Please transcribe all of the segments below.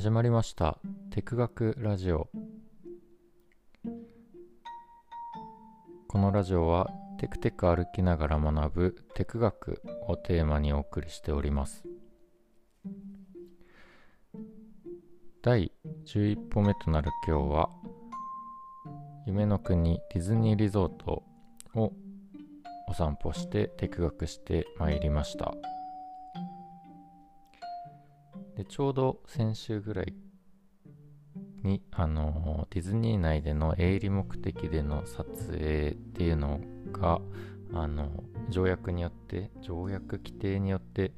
始まりました。テク学ラジオ。このラジオはテクテク歩きながら学ぶテク学をテーマにお送りしております。第11歩目となる今日は夢の国ディズニーリゾートをお散歩してテク学してまいりました。でちょうど先週ぐらいに、あのディズニー内での営利目的での撮影っていうのが、あの条約によって条約規定によって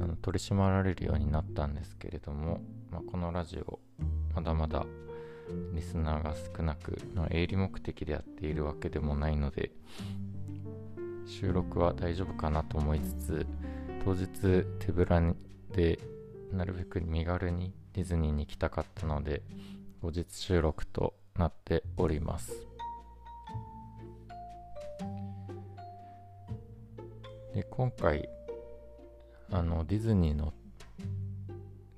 あの取り締まられるようになったんですけれども、まあ、このラジオまだまだリスナーが少なく、まあ、営利目的でやっているわけでもないので収録は大丈夫かなと思いつつ当日手ぶらでなるべく身軽にディズニーに行きたかったので後日収録となっております。で今回あのディズニーの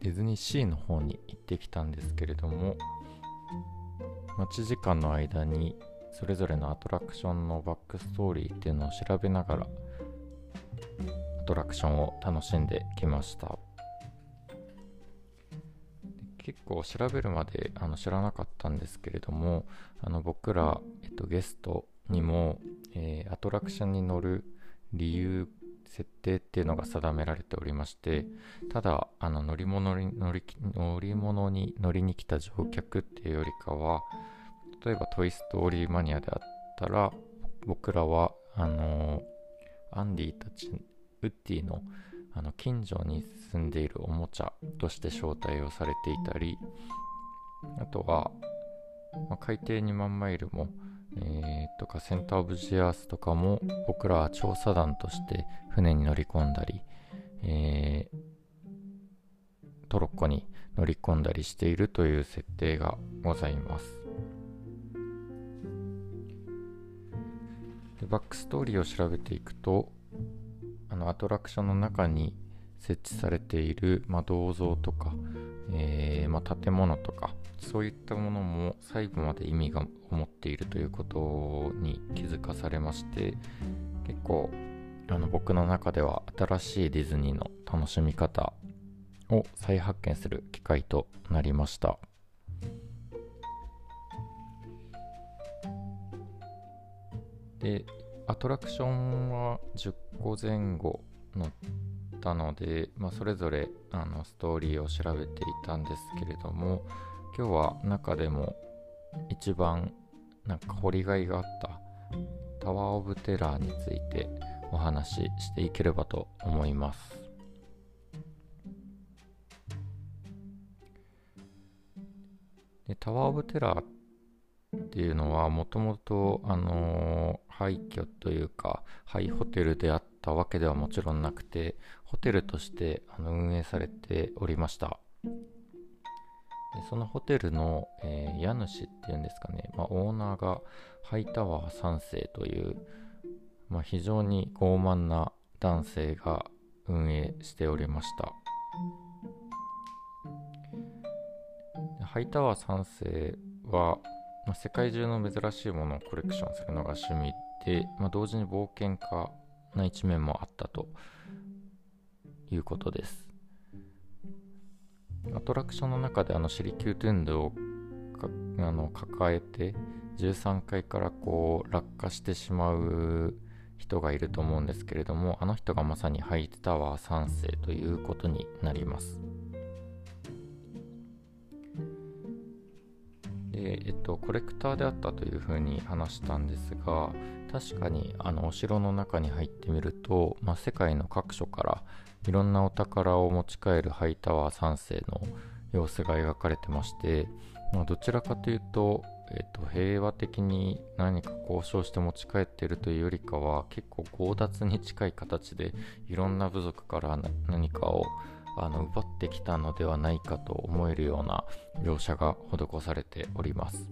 ディズニーシーの方に行ってきたんですけれども待ち時間の間にそれぞれのアトラクションのバックストーリーっていうのを調べながらアトラクションを楽しんできました。構調べるまであの知らなかったんですけれどもあの僕ら、えっと、ゲストにも、えー、アトラクションに乗る理由設定っていうのが定められておりましてただあの乗り物に乗り乗り物に乗りに来た乗客っていうよりかは例えば「トイ・ストーリー・マニア」であったら僕らはあのアンディたちウッディのあの近所に住んでいるおもちゃとして招待をされていたりあとは、まあ、海底2万マイルも、えー、とかセンター・オブ・ジ・アースとかも僕らは調査団として船に乗り込んだり、えー、トロッコに乗り込んだりしているという設定がございます。バックストーリーを調べていくとあのアトラクションの中に設置されている、まあ、銅像とか、えー、まあ、建物とかそういったものも細部まで意味が持っているということに気づかされまして結構あの僕の中では新しいディズニーの楽しみ方を再発見する機会となりました。でアトラクションは10個前後乗ったので、まあ、それぞれあのストーリーを調べていたんですけれども今日は中でも一番なんか掘りがいがあったタワー・オブ・テラーについてお話ししていければと思います。でタワー・オブ・テラーっっていうのはもともとあの廃墟というか廃ホテルであったわけではもちろんなくてホテルとしてあの運営されておりました。でそのホテルの、えー、家主っていうんですかね、まあ、オーナーがハイタワー3世という、まあ、非常に傲慢な男性が運営しておりました。ハイタワー3世は、まあ、世界中の珍しいものをコレクションするのが趣味で、まあ、同時に冒険家な一面もあったということです。アトラクションの中であのシリキュートゥンドをあの抱えて13階からこう落下してしまう人がいると思うんですけれどもあの人がまさにハイタワー3世ということになります。で、えっと、コレクターであったというふうに話したんですが確かにあのお城の中に入ってみると、まあ、世界の各所からいろんなお宝を持ち帰るハイタワー3世の様子が描かれてまして、まあ、どちらかというと、えっと、平和的に何か交渉して持ち帰っているというよりかは結構強奪に近い形でいろんな部族から何かをあの奪ってきたのではないかと思えるような描写が施されております。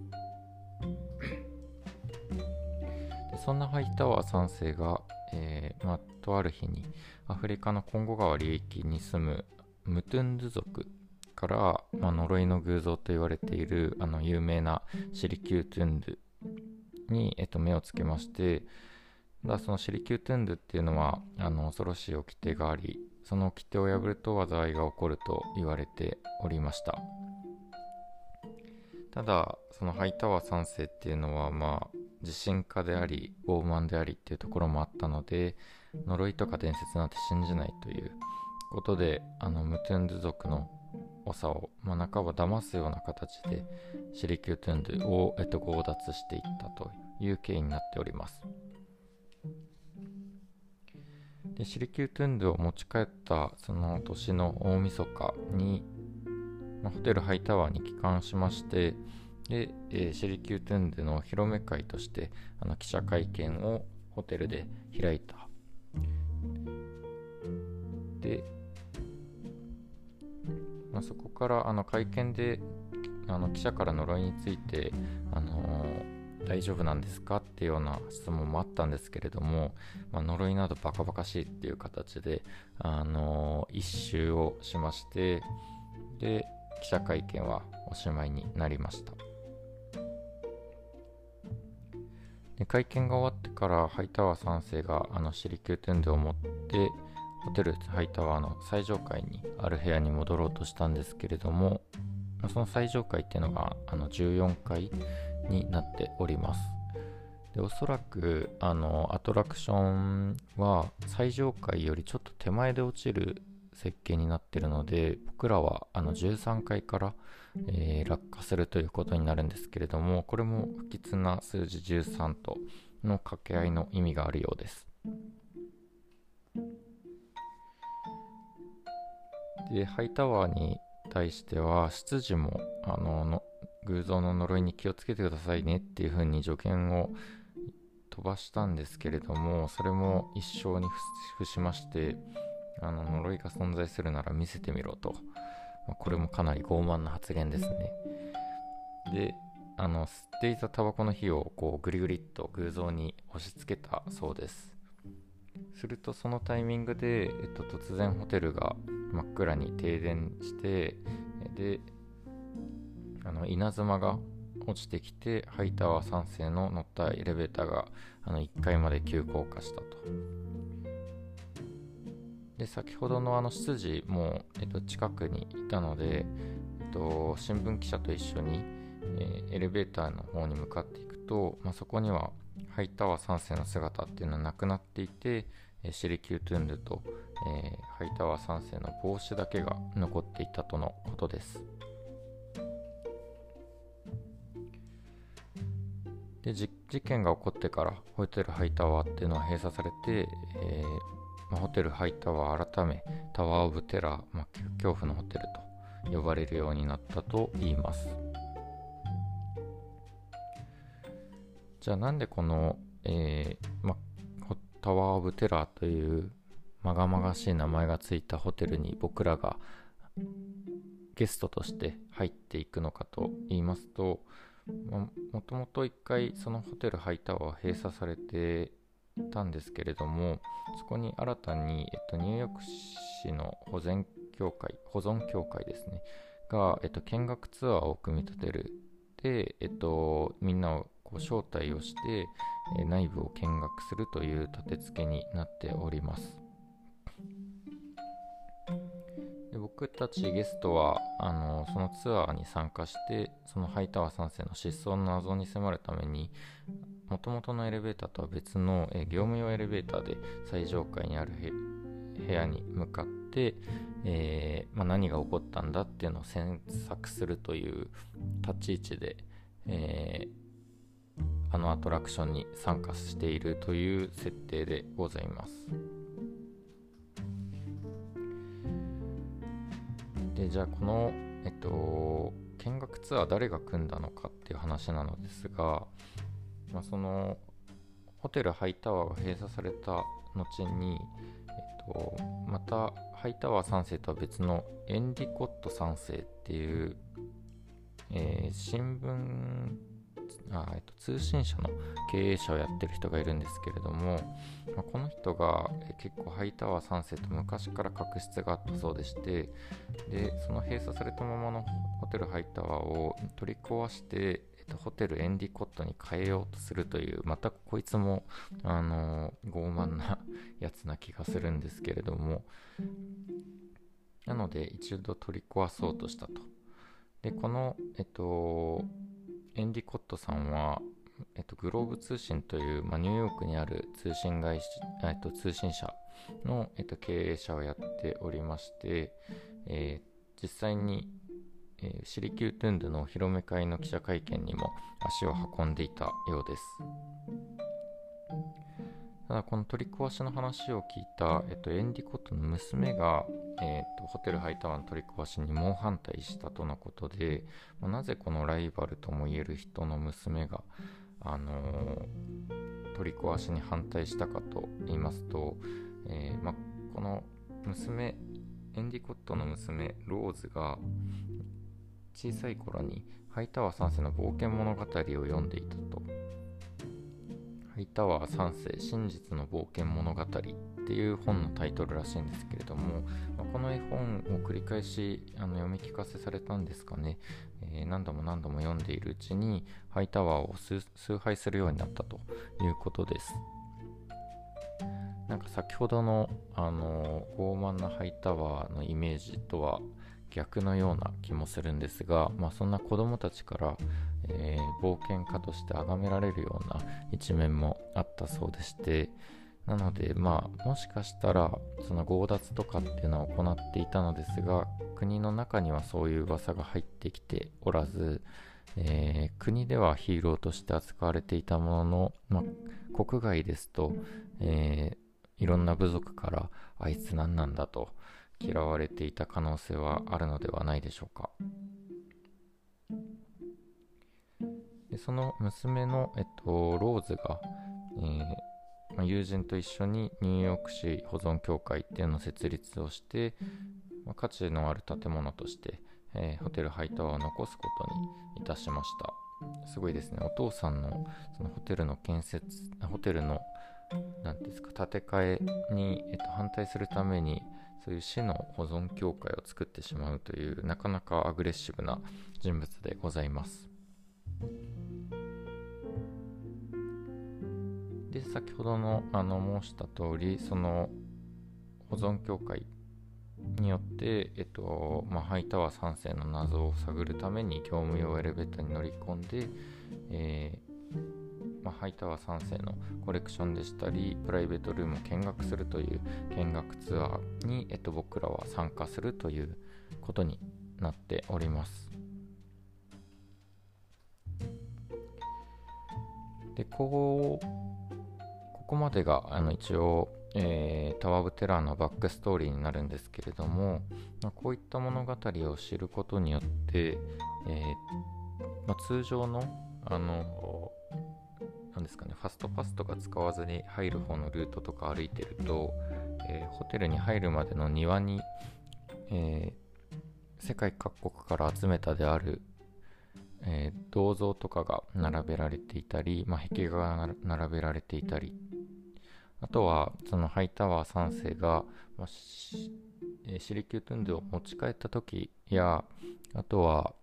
でそんなハイタワー3世が、えーまあ、とある日にアフリカのコンゴ川流域に住むムトゥンズ族から、まあ、呪いの偶像と言われているあの有名なシリキュートゥンドゥに、えっと、目をつけましてだそのシリキュートゥンドゥっていうのはあの恐ろしい掟がありその掟を破ると災いが起こると言われておりました。ただそのハイタワー3世っていうのはまあ自信家であり傲慢でありっていうところもあったので呪いとか伝説なんて信じないということであのムトゥンドゥ族の長を、まあ、半ば騙すような形でシリキュートゥンドゥを、えっと、強奪していったという経緯になっております。でシリキュートゥンドゥを持ち帰ったその年の大晦日に、まあ、ホテルハイタワーに帰還しましてで、えー、シリキュートゥンドゥの披露目会としてあの記者会見をホテルで開いた。でまあ、そこからあの会見であの記者から呪いについて、あのー、大丈夫なんですか？っていうような質問もあったんですけれども、まあ、呪いなどバカバカしいっていう形で、あのー、一周をしましてで記者会見はおしまいになりました。で会見が終わってからハイタワー3世があのシリキューテンドを持ってホテルハイタワーの最上階にある部屋に戻ろうとしたんですけれどもその最上階っていうのがあの14階になっております。でおそらくあのアトラクションは最上階よりちょっと手前で落ちる設計になってるので僕らはあの13階から、えー、落下するということになるんですけれどもこれも不吉な数字13との掛け合いの意味があるようです。で、ハイタワーに対しては、執事も、あのの、偶像の呪いに気をつけてくださいねっていう風に助言を飛ばしたんですけれども、それも一生に付しまして、あの、呪いが存在するなら見せてみろと。まあ、これもかなり傲慢な発言ですね。で、あの、吸っていたタバコの火をこうぐりぐりっと偶像に押し付けたそうです。するとそのタイミングで、えっと、突然ホテルが真っ暗に停電してであの稲妻が落ちてきてハイタワー3世の乗ったエレベーターがあの1階まで急降下したとで先ほどのあの執事も、えっと、近くにいたので、えっと、新聞記者と一緒に、えー、エレベーターの方に向かっていくと、まあ、そこにはハイタワー3世の姿っていうのはなくなっていて、えシリキュートゥンドゥと、えー、ハイタワー3世の帽子だけが残っていたとのことです。で事件が起こってからホテルハイタワーっていうのは閉鎖されて、えーまあ、ホテルハイタワー改めタワーオブテラー、まあ、恐怖のホテルと呼ばれるようになったと言います。じゃあなんでこの、えーまあ、タワーオブテラーというまがまがしい名前がついたホテルに僕らがゲストとして入っていくのかと言いますともともと一回そのホテルハイタワーは閉鎖されてたんですけれどもそこに新たに、えっと、ニューヨーク市の保全協会保存協会ですねが、えっと、見学ツアーを組み立てる。で、えっと、みんなをこう招待をして、え内部を見学するという立て付けになっております。で僕たちゲストはあのそのツアーに参加してそのハイタワー3世の失踪の謎に迫るためにもともとのエレベーターとは別の、え業務用エレベーターで最上階にある部屋に向かって、えー、まあ、何が起こったんだっていうのを詮索するという立ち位置で、えー、あのアトラクションに参加しているという設定でございます。でじゃあこのえっと見学ツアー誰が組んだのかっていう話なのですが、まあ、そのホテルハイタワーが閉鎖された後に、えっと、またハイタワー3世とは別のエンディコット3世っていう、えー、新聞あ、えっと、通信社の経営者をやってる人がいるんですけれども、まあ、この人が、え結構ハイタワー3世と昔から確執があったそうでしてでその閉鎖されたままのホテルハイタワーを取り壊してえっと、ホテルエンディコットに変えようとするというまたこいつも、あの、傲慢なやつな気がするんですけれどもなので一度取り壊そうとしたと。でこの、えっと、エンディコットさんは、えっと、グローブ通信という、まあ、ニューヨークにある通信会社、えっと、通信社の、えっと、経営者をやっておりまして、えー、実際に、えー、シリキュートゥンドのお披露目会の記者会見にも足を運んでいたようです。ただこの取り壊しの話を聞いた、えっと、エンディコットの娘が、えーと、ホテルハイタワーの取り壊しに猛反対したとのことで、まあ、なぜこのライバルともいえる人の娘が、あのー、取り壊しに反対したかと言いますと、えー、まあ、この娘エンディコットの娘ローズが小さい頃にハイタワー3世の冒険物語を読んでいたとハイタワー3世真実の冒険物語っていう本のタイトルらしいんですけれども、まあ、この絵本を繰り返しあの読み聞かせされたんですかね、えー、何度も何度も読んでいるうちにハイタワーを崇拝するようになったということです。なんか先ほどの、あの傲慢なハイタワーのイメージとは逆のような気もするんですが、まあ、そんな子供たちからえー、冒険家として崇められるような一面もあったそうでしてなのでまあもしかしたらその強奪とかっていうのを行っていたのですが国の中にはそういう噂が入ってきておらず、えー、国ではヒーローとして扱われていたものの、まあ、国外ですと、えー、いろんな部族からあいつ何なんだと嫌われていた可能性はあるのではないでしょうか。でその娘の、えっと、ローズが、えーま、友人と一緒にニューヨーク市保存協会っていうのを設立をして、ま、価値のある建物として、えー、ホテルハイタワーを残すことにいたしましたすごいですねお父さんのそのホテルの建設ホテルの何ですか建て替えに、えっと、反対するためにそういう市の保存協会を作ってしまうというなかなかアグレッシブな人物でございます。で先ほどのあの申した通りその保存協会によって、えっとまあ、ハイタワー3世の謎を探るために業務用エレベーターに乗り込んで、えー、まあ、ハイタワー3世のコレクションでしたりプライベートルームを見学するという見学ツアーに、えっと、僕らは参加するということになっております。でこうここまでがあの一応、えー、タワー・オブ・テラーのバックストーリーになるんですけれども、まあ、こういった物語を知ることによって、えー、まあ、通常のあのなんですかね、ファストパスとか使わずに入る方のルートとか歩いてると、えー、ホテルに入るまでの庭に、えー、世界各国から集めたである、えー、銅像とかが並べられていたり、まあ、壁画が並べられていたりあとは、そのハイタワー3世が、まあ、シリキュートゥンドを持ち帰った時や、あとは、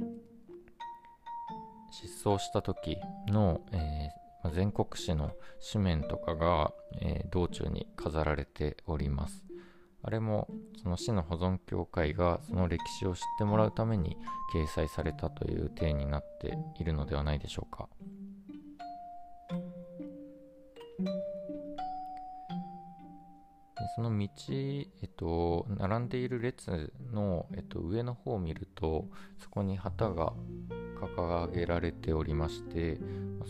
失踪した時の、え全国紙の紙面とかが、えー、道中に飾られております。あれもその市の保存協会がその歴史を知ってもらうために掲載されたという体になっているのではないでしょうか。その道、えっと、並んでいる列の、えっと、上の方を見ると、そこに旗が掲げられておりまして、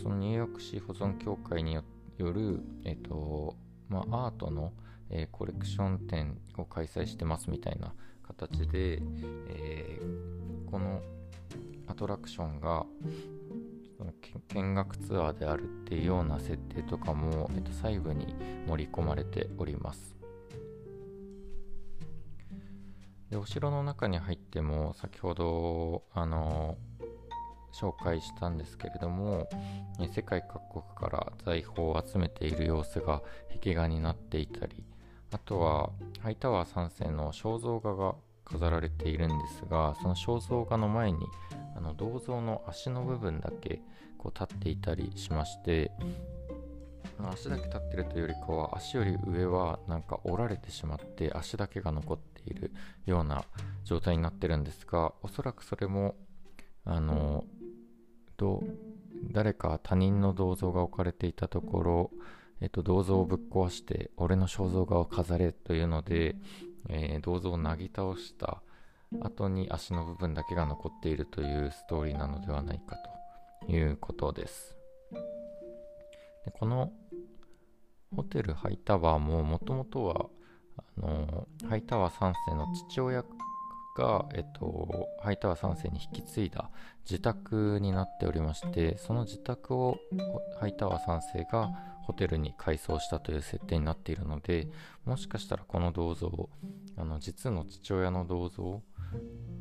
そのニューヨーク市保存協会による、えっとまあ、アートの、えー、コレクション展を開催してますみたいな形で、えー、このアトラクションが見学ツアーであるっていうような設定とかも、えっと、細部に盛り込まれております。でお城の中に入っても先ほどあの紹介したんですけれども、世界各国から財宝を集めている様子が壁画になっていたりあとはハイタワー3世の肖像画が飾られているんですがその肖像画の前にあの銅像の足の部分だけこう立っていたりしまして足だけ立ってるというよりかは足より上はなんか折られてしまって足だけが残っているような状態になってるんですがおそらくそれもあのど誰か他人の銅像が置かれていたところ、えっと、銅像をぶっ壊して俺の肖像画を飾れというので、えー、銅像をなぎ倒した後に足の部分だけが残っているというストーリーなのではないかということです。でこのホテルハイタワーももともとはあのハイタワー3世の父親が、えっと、ハイタワー3世に引き継いだ自宅になっておりましてその自宅をハイタワー3世がホテルに改装したという設定になっているのでもしかしたらこの銅像あの実の父親の銅像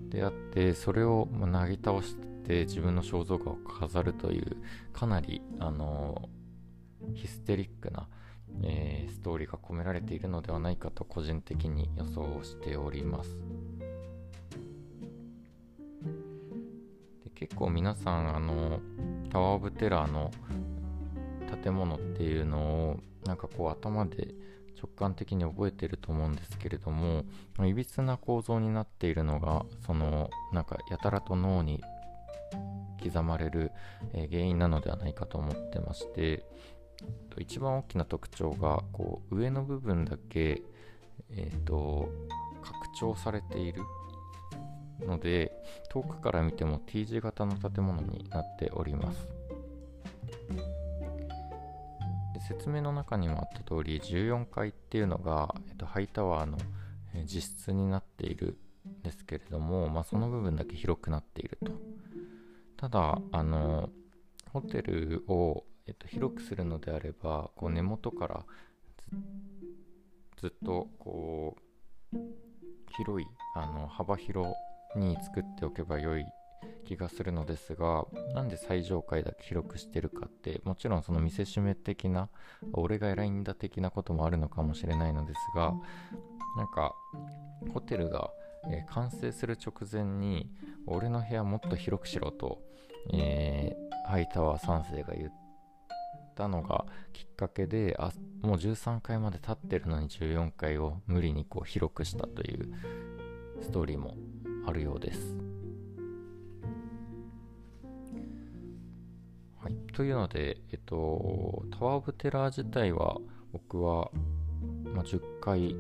であってそれをなぎ倒して自分の肖像画を飾るというかなりあのヒステリックな、えー、ストーリーが込められているのではないかと個人的に予想しております。結構皆さんあのタワー・オブ・テラーの建物っていうのをなんかこう頭で直感的に覚えてると思うんですけれどもいびつな構造になっているのがそのなんかやたらと脳に刻まれる、え、原因なのではないかと思ってまして一番大きな特徴がこう上の部分だけ、えーと拡張されているので遠くから見ても T 字型の建物になっております。で説明の中にもあった通り14階っていうのが、えっと、ハイタワーの実質になっているんですけれども、まあ、その部分だけ広くなっていると。ただあのホテルを、えっと、広くするのであればこう根元からずっとこう広いあの幅広に作っておけば良い気がするのですがなんで最上階だけ広くしてるかってもちろんその見せしめ的な俺が偉いんだ的なこともあるのかもしれないのですがなんかホテルが、えー、完成する直前に俺の部屋もっと広くしろと、えー、ハイタワー3世が言ったのがきっかけであもう13階まで立ってるのに14階を無理にこう広くしたというストーリーもあるようです。はい、というので、えっと、タワー・オブ・テラー自体は僕は、まあ、10回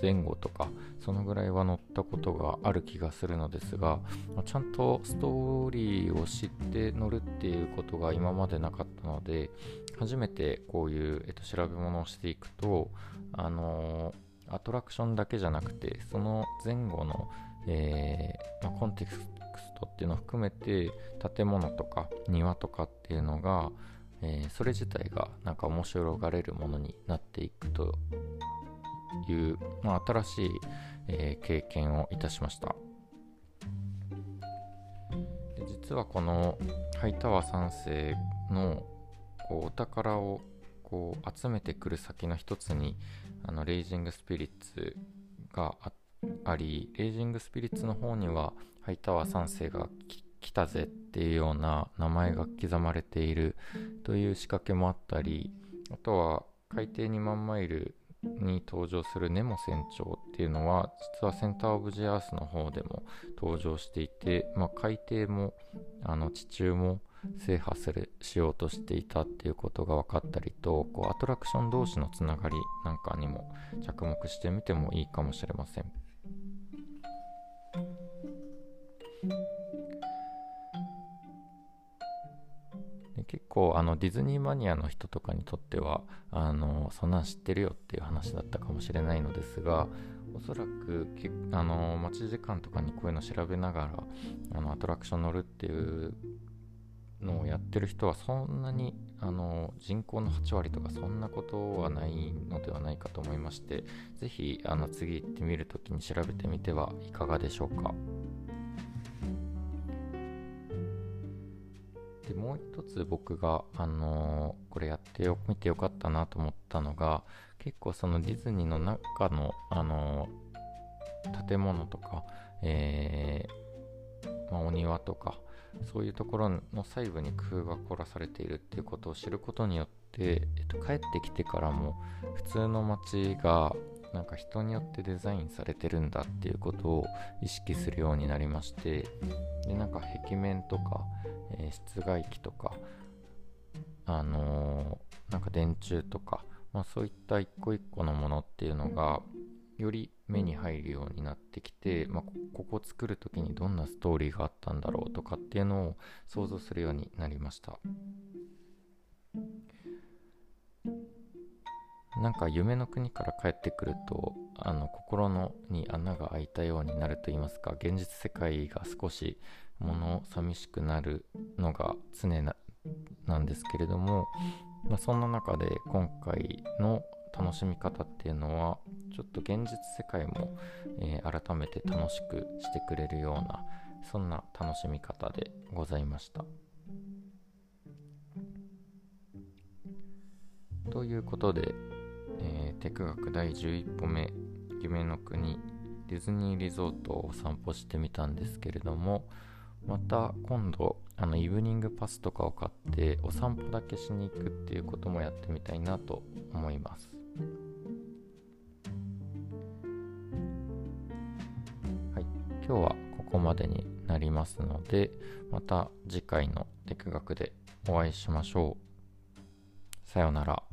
前後とかそのぐらいは乗ったことがある気がするのですが、ま、ちゃんとストーリーを知って乗るっていうことが今までなかったので初めてこういう、えっと、調べ物をしていくとあの、アトラクションだけじゃなくてその前後のえー、まあ、コンテクストっていうのを含めて建物とか庭とかっていうのが、えー、それ自体がなんか面白がれるものになっていくという、まあ、新しい、えー、経験をいたしました。で実はこのハイタワー3世のこうお宝をこう集めてくる先の一つにあのレイジングスピリッツがあっありレイジングスピリッツの方にはハイタワー3世が来たぜっていうような名前が刻まれているという仕掛けもあったりあとは海底2万マイルに登場するネモ船長っていうのは実はセンターオブジアースの方でも登場していて、まあ、海底もあの地中も制覇するしようとしていたっていうことが分かったりとこうアトラクション同士のつながりなんかにも着目してみてもいいかもしれません。で結構あのディズニーマニアの人とかにとってはあのそんなん知ってるよっていう話だったかもしれないのですがおそらくけあの待ち時間とかにこういうの調べながらあのアトラクション乗るっていうのをやってる人はそんなにあの人口の8割とかそんなことはないのではないかと思いまして是非次行ってみるときに調べてみてはいかがでしょうか。でもう一つ僕が、あのこれやってよみてよかったなと思ったのが結構そのディズニーの中の、あの建物とか、えーまあ、お庭とかそういうところの細部に工夫が凝らされているっていうことを知ることによって、えっと、帰ってきてからも普通の街がなんか人によってデザインされてるんだっていうことを意識するようになりましてでなんか壁面とか、えー室外機とかあのーなんか電柱とか、まあ、そういった一個一個のものっていうのがより目に入るようになってきて、まあ、こここ作る時にどんなストーリーがあったんだろうとかっていうのを想像するようになりました。なんか夢の国から帰ってくるとあの心のに穴が開いたようになると言いますか現実世界が少し物寂しくなるのが常ななんですけれども、まあ、そんな中で今回の楽しみ方っていうのはちょっと現実世界も、えー改めて楽しくしてくれるようなそんな楽しみ方でございました。ということで、えーテク学第11歩目夢の国ディズニーリゾートをお散歩してみたんですけれどもまた今度あのイブニングパスとかを買ってお散歩だけしに行くっていうこともやってみたいなと思いますはい。今日はここまでになりますのでまた次回のテク学でお会いしましょう。さようなら。